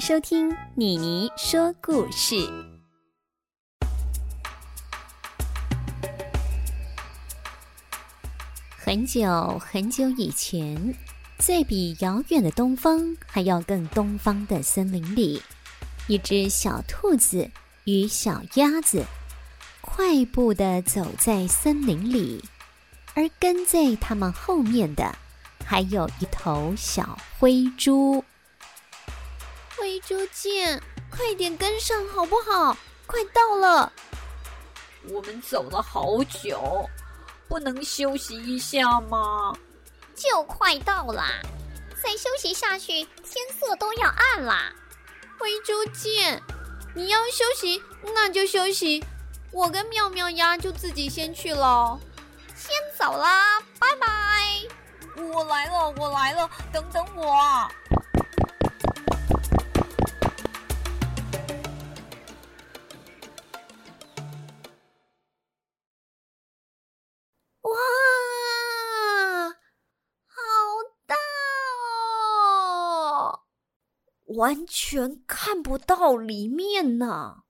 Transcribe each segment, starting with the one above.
收听妮妮说故事。很久很久以前，在比遥远的东方还要更东方的森林里，一只小兔子与小鸭子快步地走在森林里，而跟在它们后面的还有一头小灰猪。灰猪见，快点跟上好不好？快到了！我们走了好久，不能休息一下吗？就快到啦，再休息下去，天色都要暗啦。灰猪见，你要休息，那就休息。我跟妙妙鸭就自己先去喽，先走啦，拜拜。我来了，我来了，等等我完全看不到里面呢。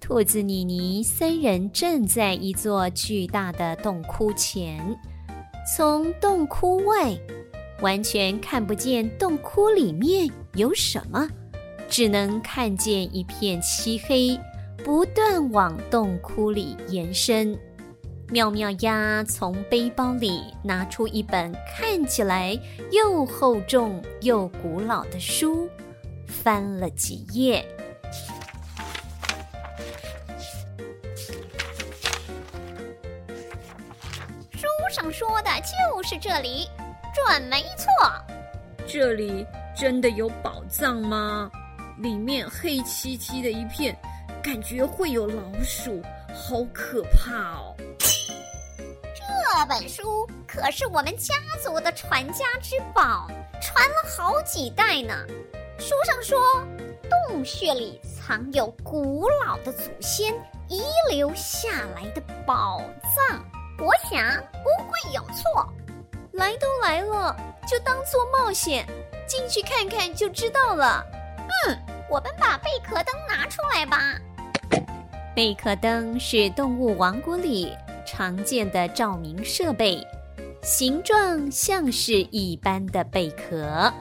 兔子妮妮三人站在一座巨大的洞窟前，从洞窟外完全看不见洞窟里面有什么，只能看见一片漆黑，不断往洞窟里延伸。妙妙鸭从背包里拿出一本看起来又厚重又古老的书。翻了几页，书上说的就是这里，准没错。这里真的有宝藏吗？里面黑漆漆的一片，感觉会有老鼠，好可怕哦！这本书可是我们家族的传家之宝，传了好几代呢。书上说，洞穴里藏有古老的祖先遗留下来的宝藏，我想不会有错。来都来了，就当做冒险，进去看看就知道了。嗯，我们把贝壳灯拿出来吧。贝壳灯是动物王国里常见的照明设备，形状像是一般的贝壳。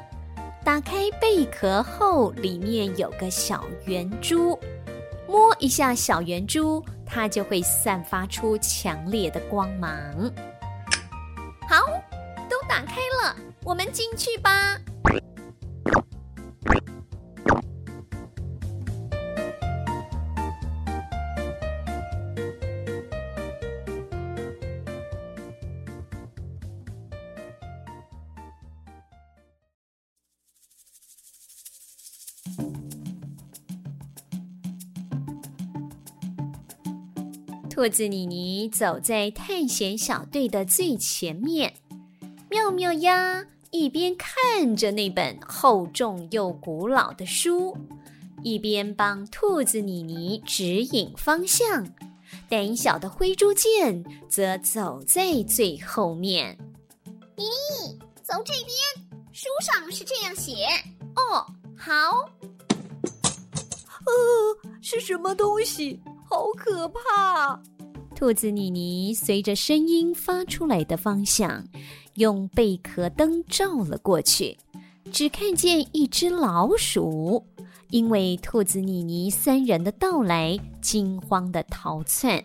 打开贝壳后，里面有个小圆珠，摸一下小圆珠，它就会散发出强烈的光芒。好，都打开了，我们进去吧。兔子妮妮走在探险小队的最前面，妙妙鸭一边看着那本厚重又古老的书，一边帮兔子妮妮指引方向。胆小的灰猪见则走在最后面。妮妮，走这边，书上是这样写。哦，好。呃，是什么东西？好可怕！兔子妮妮随着声音发出来的方向，用贝壳灯照了过去，只看见一只老鼠，因为兔子妮妮三人的到来，惊慌的逃窜。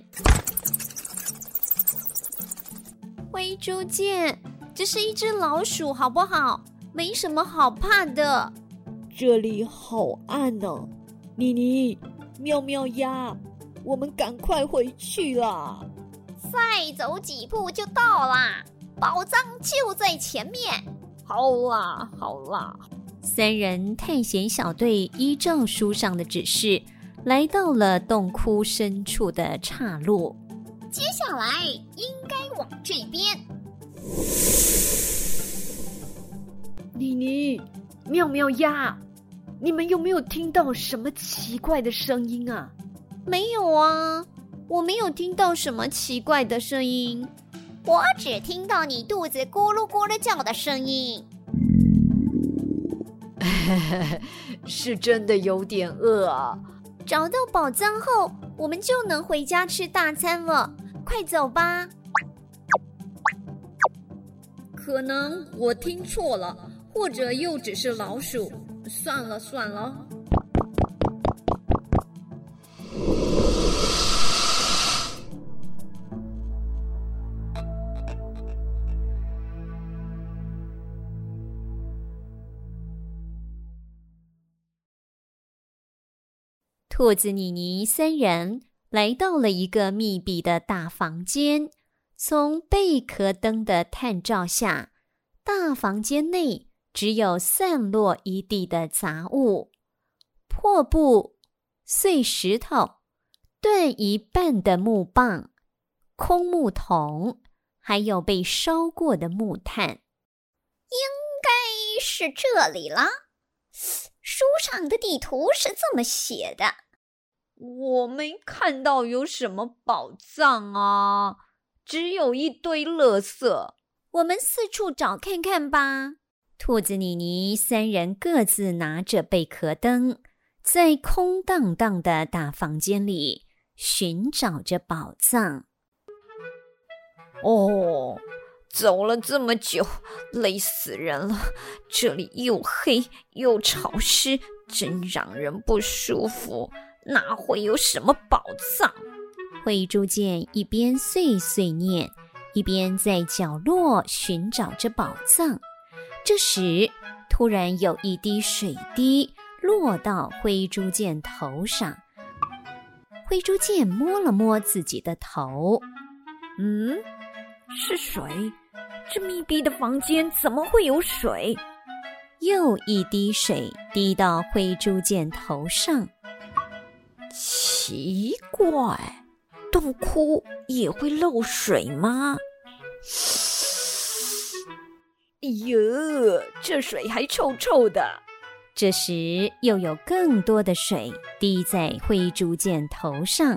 灰猪见，这是一只老鼠，好不好？没什么好怕的。这里好暗呢、啊，妮妮，妙妙鸭。我们赶快回去啦！再走几步就到啦，宝藏就在前面。好啦，好啦，三人探险小队依照书上的指示，来到了洞窟深处的岔路。接下来应该往这边。妮妮，妙妙鸭，你们有没有听到什么奇怪的声音啊？没有啊，我没有听到什么奇怪的声音，我只听到你肚子咕噜咕噜叫的声音。是真的有点饿啊。找到宝藏后，我们就能回家吃大餐了。快走吧！可能我听错了，或者又只是老鼠。算了算了。兔子妮妮三人来到了一个密闭的大房间。从贝壳灯的探照下，大房间内只有散落一地的杂物：破布、碎石头、断一半的木棒、空木桶，还有被烧过的木炭。应该是这里了。书上的地图是这么写的。我没看到有什么宝藏啊，只有一堆垃圾。我们四处找看看吧。兔子妮妮三人各自拿着贝壳灯，在空荡荡的大房间里寻找着宝藏。哦，走了这么久，累死人了。这里又黑又潮湿，真让人不舒服。哪会有什么宝藏？灰猪见一边碎碎念，一边在角落寻找着宝藏。这时，突然有一滴水滴落到灰猪见头上。灰猪见摸了摸自己的头，嗯，是水。这密闭的房间怎么会有水？又一滴水滴到灰猪见头上。奇怪，洞窟也会漏水吗？哎呦，这水还臭臭的。这时，又有更多的水滴在灰猪见头上。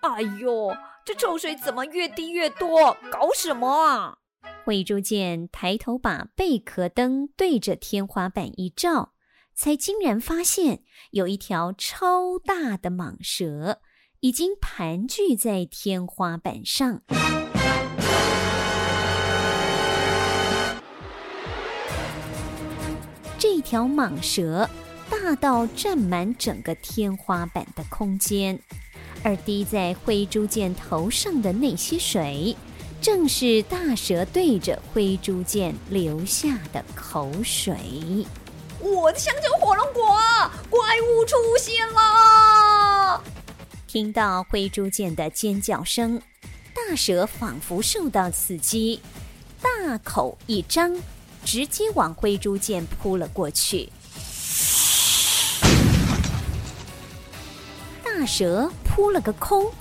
哎呦，这臭水怎么越滴越多？搞什么啊？灰猪见抬头把贝壳灯对着天花板一照。才惊然发现，有一条超大的蟒蛇已经盘踞在天花板上。这条蟒蛇大到占满整个天花板的空间，而滴在灰猪见头上的那些水，正是大蛇对着灰猪见流下的口水。我的香蕉火龙果，怪物出现了！听到灰猪剑的尖叫声，大蛇仿佛受到刺激，大口一张，直接往灰猪剑扑了过去。大蛇扑了个空，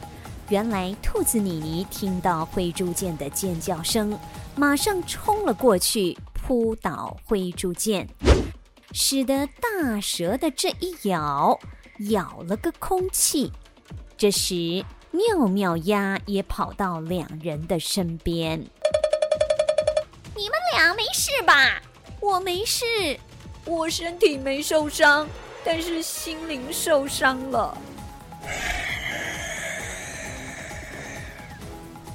原来兔子妮妮听到灰猪剑的尖叫声，马上冲了过去，扑倒灰猪剑。使得大蛇的这一咬，咬了个空气。这时，妙妙鸭也跑到两人的身边。你们俩没事吧？我没事，我身体没受伤，但是心灵受伤了。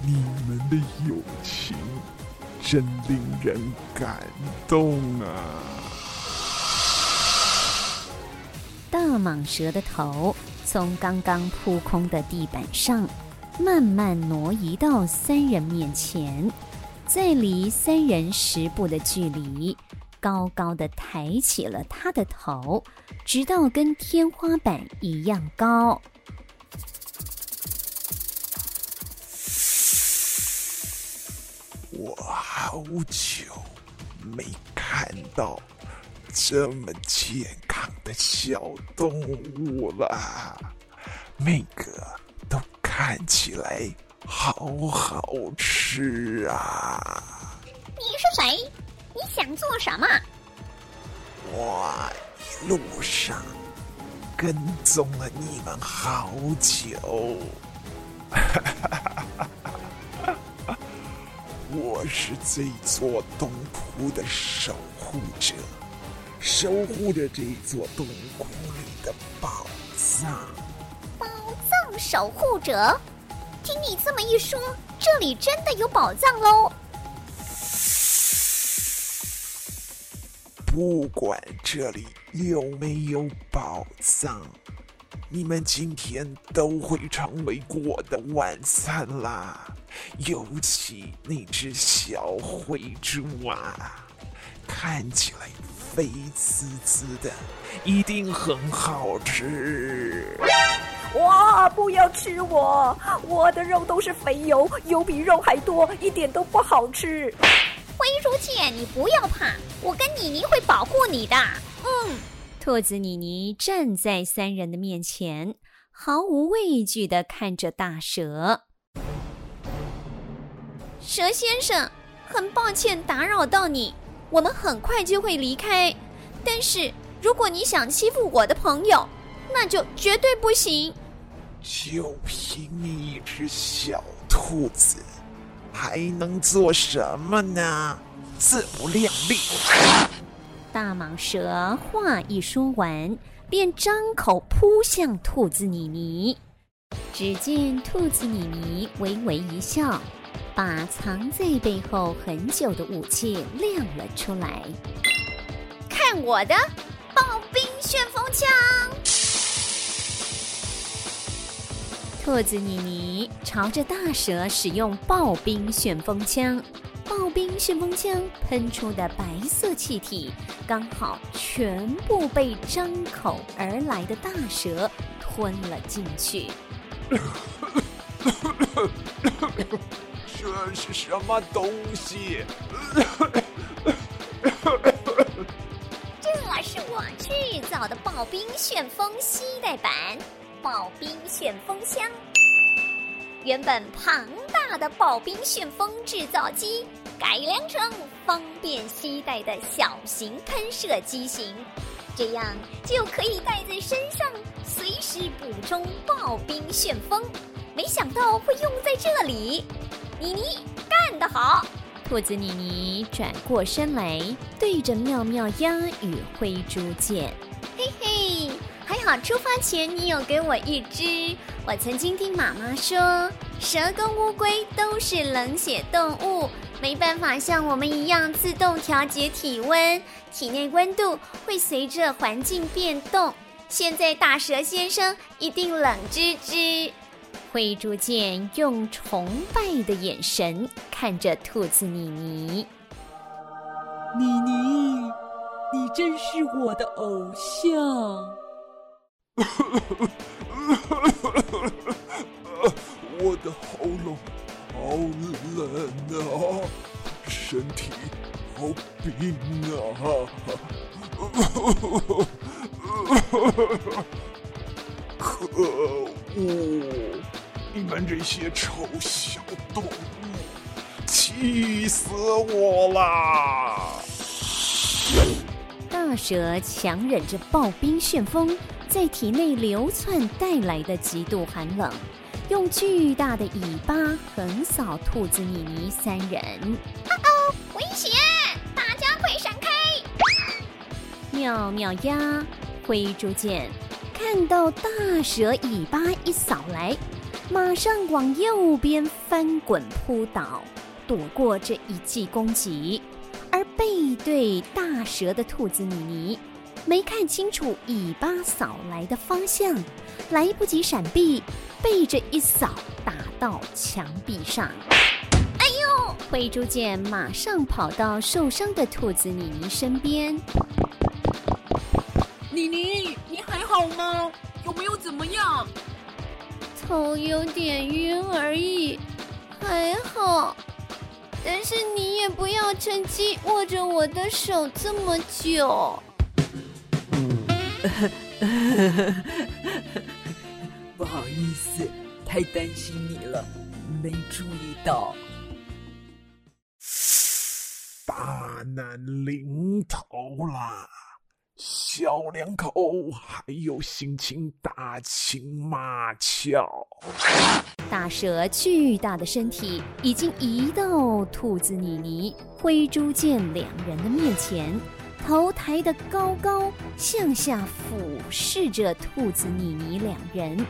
你们的友情真令人感动啊！大蟒蛇的头从刚刚扑空的地板上慢慢挪移到三人面前，在离三人十步的距离，高高的抬起了他的头，直到跟天花板一样高。我好久没看到这么健康的小动物了，每个都看起来好好吃啊！你是谁？你想做什么？我一路上跟踪了你们好久，我是这座洞窟的守护者。守护着这座洞窟里的宝藏。宝藏守护者，听你这么一说，这里真的有宝藏喽！不管这里有没有宝藏，你们今天都会成为我的晚餐啦。尤其那只小灰猪啊，看起来肥滋滋的，一定很好吃。哇！不要吃我，我的肉都是肥油，油比肉还多，一点都不好吃。灰猪姐，你不要怕，我跟妮妮会保护你的。嗯，兔子妮妮站在三人的面前，毫无畏惧地看着大蛇。蛇先生，很抱歉打扰到你，我们很快就会离开。但是如果你想欺负我的朋友，那就绝对不行。就凭你一只小兔子。还能做什么呢？自不量力！大蟒蛇话一说完，便张口扑向兔子妮妮。只见兔子妮妮微微一笑，把藏在背后很久的武器亮了出来。看我的暴冰旋风枪！兔子妮妮朝着大蛇使用暴冰旋风枪，暴冰旋风枪喷出的白色气体刚好全部被张口而来的大蛇吞了进去。这是什么东西？这是我制造的刨冰旋风携带版。刨冰旋风枪，原本庞大的刨冰旋风制造机改良成方便携带的小型喷射机型，这样就可以带在身上，随时补充刨冰旋风。没想到会用在这里，妮妮干得好！兔子妮妮转过身来，对着妙妙鸭与灰猪见，嘿嘿。还好出发前你有给我一只。我曾经听妈妈说，蛇跟乌龟都是冷血动物，没办法像我们一样自动调节体温，体内温度会随着环境变动。现在大蛇先生一定冷吱吱。灰逐渐用崇拜的眼神看着兔子妮妮，妮妮，你真是我的偶像。我的喉咙好冷啊，身体好冰啊！可恶！你们这些臭小动物，气死我了！大蛇强忍着暴冰旋风。在体内流窜带来的极度寒冷，用巨大的尾巴横扫兔子妮妮三人。哦哦，危险！大家快闪开！妙妙鸭、灰猪见看到大蛇尾巴一扫来，马上往右边翻滚扑倒，躲过这一记攻击。而背对大蛇的兔子妮妮。没看清楚尾巴扫来的方向，来不及闪避，背着一扫打到墙壁上。哎呦！灰猪见马上跑到受伤的兔子妮妮身边。妮妮，你还好吗？有没有怎么样？头有点晕而已，还好。但是你也不要趁机握着我的手这么久。不好意思，太担心你了，没注意到。大难临头啦！小两口还有心情打情骂俏？大蛇巨大的身体已经移到兔子妮妮、灰猪见两人的面前。头抬得高高，向下俯视着兔子妮妮两人。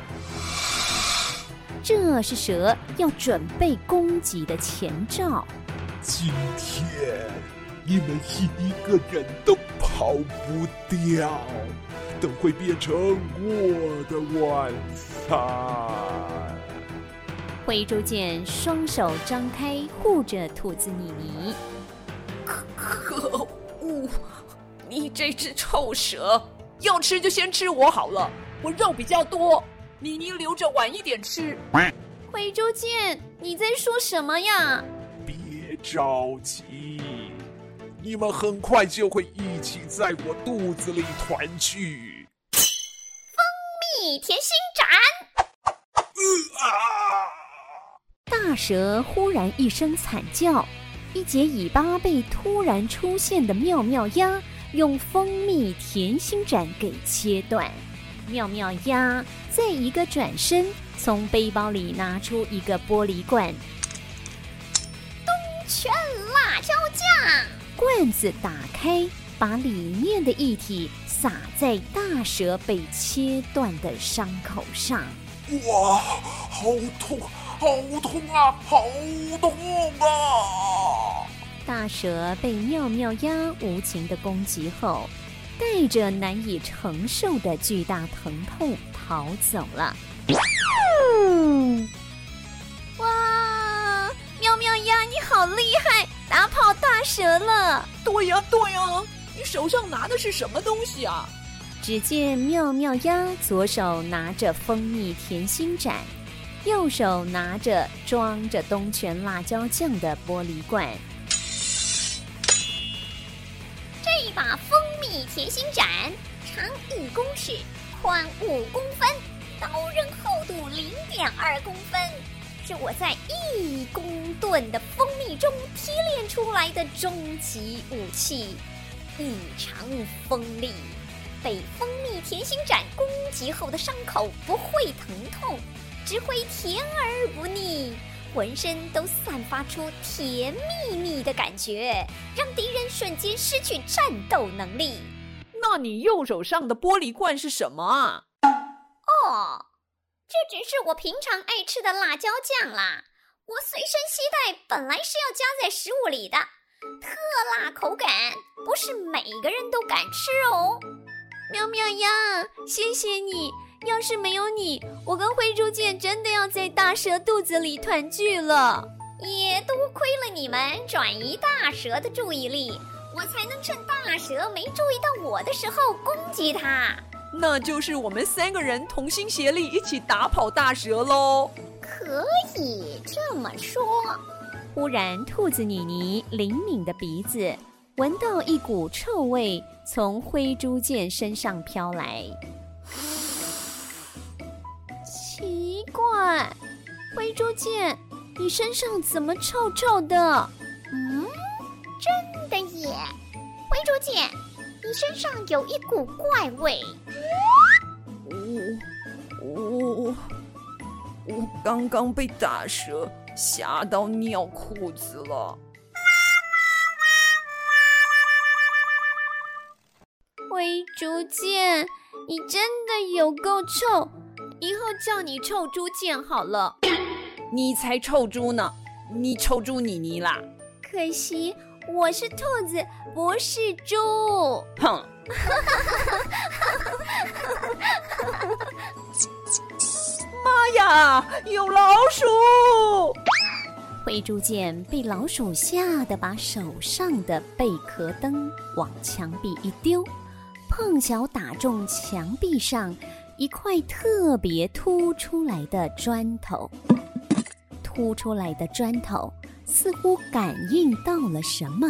这是蛇要准备攻击的前兆。今天你们一个人都跑不掉，都会变成我的晚餐。灰猪见双手张开护着兔子妮妮。可恶！你这只臭蛇，要吃就先吃我好了，我肉比较多，妮妮留着晚一点吃。灰猪见，你在说什么呀？别着急，你们很快就会一起在我肚子里团聚。蜂蜜甜心斩！呃啊！大蛇忽然一声惨叫。一截尾巴被突然出现的妙妙鸭用蜂蜜甜心斩给切断。妙妙鸭再一个转身，从背包里拿出一个玻璃罐，东泉辣椒酱。罐子打开，把里面的液体洒在大蛇被切断的伤口上。哇，好痛！好痛啊！好痛啊！大蛇被妙妙鸭无情的攻击后，带着难以承受的巨大疼痛逃走了。哇！妙妙鸭，你好厉害，打蛇了！对呀，对呀，你手上拿的是什么东西啊？只见妙妙鸭左手拿着蜂蜜甜心盏。右手拿着装着东泉辣椒酱的玻璃罐，这一把蜂蜜甜心盏长一公尺，宽五公分，刀刃厚度零点二公分，是我在一公吨的蜂蜜中提炼出来的终极武器，异常锋利。被蜂蜜甜心斩攻击后的伤口不会疼痛。只会甜而不腻，浑身都散发出甜蜜蜜的感觉，让敌人瞬间失去战斗能力。那你右手上的玻璃罐是什么啊？哦，这只是我平常爱吃的辣椒酱啦。我随身携带，本来是要加在食物里的，特辣口感，不是每个人都敢吃哦。喵喵呀，谢谢你。要是没有你，我跟灰猪见真的要在大蛇肚子里团聚了。也多亏了你们转移大蛇的注意力，我才能趁大蛇没注意到我的时候攻击它。那就是我们三个人同心协力一起打跑大蛇喽。可以这么说。忽然，兔子妮妮灵敏的鼻子闻到一股臭味从灰猪见身上飘来。奇怪，灰猪见，你身上怎么臭臭的？嗯，真的耶！灰猪见，你身上有一股怪味。我我我刚刚被大蛇吓到尿裤子了。灰猪见，你真的有够臭。以后叫你臭猪剑好了，你才臭猪呢！你臭猪妮妮啦！可惜我是兔子，不是猪。哼！妈呀，有老鼠！灰猪见被老鼠吓得把手上的贝壳灯往墙壁一丢，碰巧打中墙壁上。一块特别凸出来的砖头，凸出来的砖头似乎感应到了什么，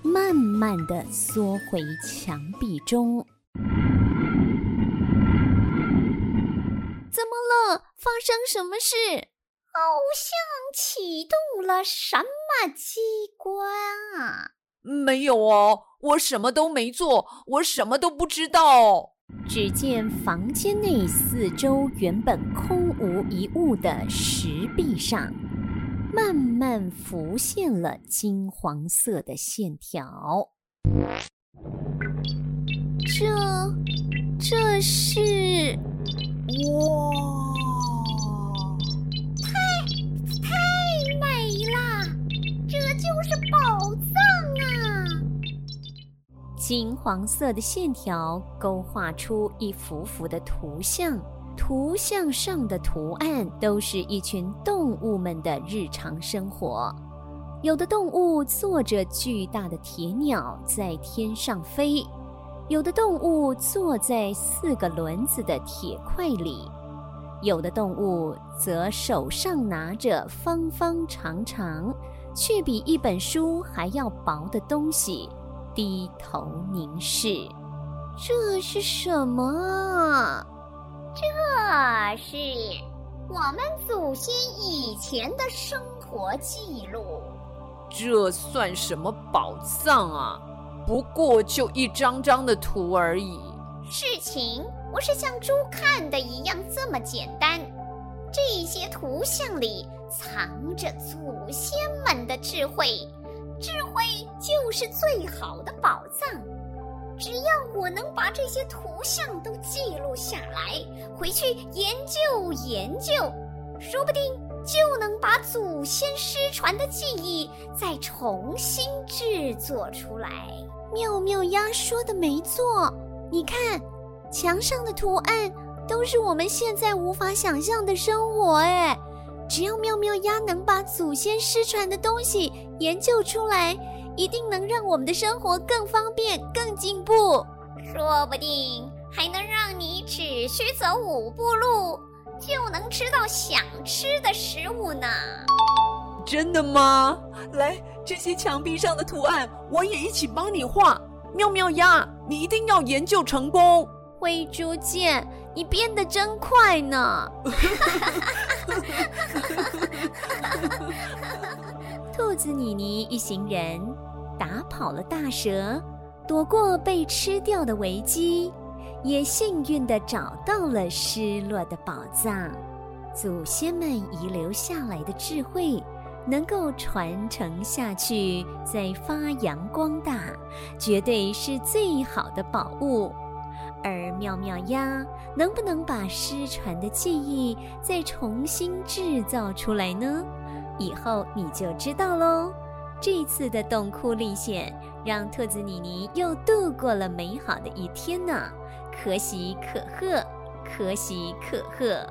慢慢的缩回墙壁中。怎么了？发生什么事？好像启动了什么机关啊？没有哦，我什么都没做，我什么都不知道。只见房间内四周原本空无一物的石壁上，慢慢浮现了金黄色的线条。这，这是哇，太太美了，这就是宝藏啊！金黄色的线条勾画出一幅幅的图像，图像上的图案都是一群动物们的日常生活。有的动物坐着巨大的铁鸟在天上飞，有的动物坐在四个轮子的铁块里，有的动物则手上拿着方方长长却比一本书还要薄的东西，低头凝视。这是什么啊？这是我们祖先以前的生活记录。这算什么宝藏啊？不过就一张张的图而已。事情不是像猪看的一样这么简单。这些图像里藏着祖先们的智慧，智慧就是最好的宝藏。只要我能把这些图像都记录下来，回去研究研究，说不定。就能把祖先失传的记忆再重新制作出来。妙妙鸭说的没错，你看，墙上的图案都是我们现在无法想象的生活。哎，只要妙妙鸭能把祖先失传的东西研究出来，一定能让我们的生活更方便、更进步。说不定还能让你只需走五步路。就能吃到想吃的食物呢？真的吗？来，这些墙壁上的图案，我也一起帮你画。妙妙鸭，你一定要研究成功。灰猪见，你变得真快呢！兔子妮妮一行人打跑了大蛇，躲过被吃掉的危机。也幸运地找到了失落的宝藏，祖先们遗留下来的智慧能够传承下去，再发扬光大，绝对是最好的宝物。而妙妙鸭能不能把失传的记忆再重新制造出来呢？以后你就知道喽。这次的洞窟历险，让兔子妮妮又度过了美好的一天呢。可喜可贺，可喜可贺。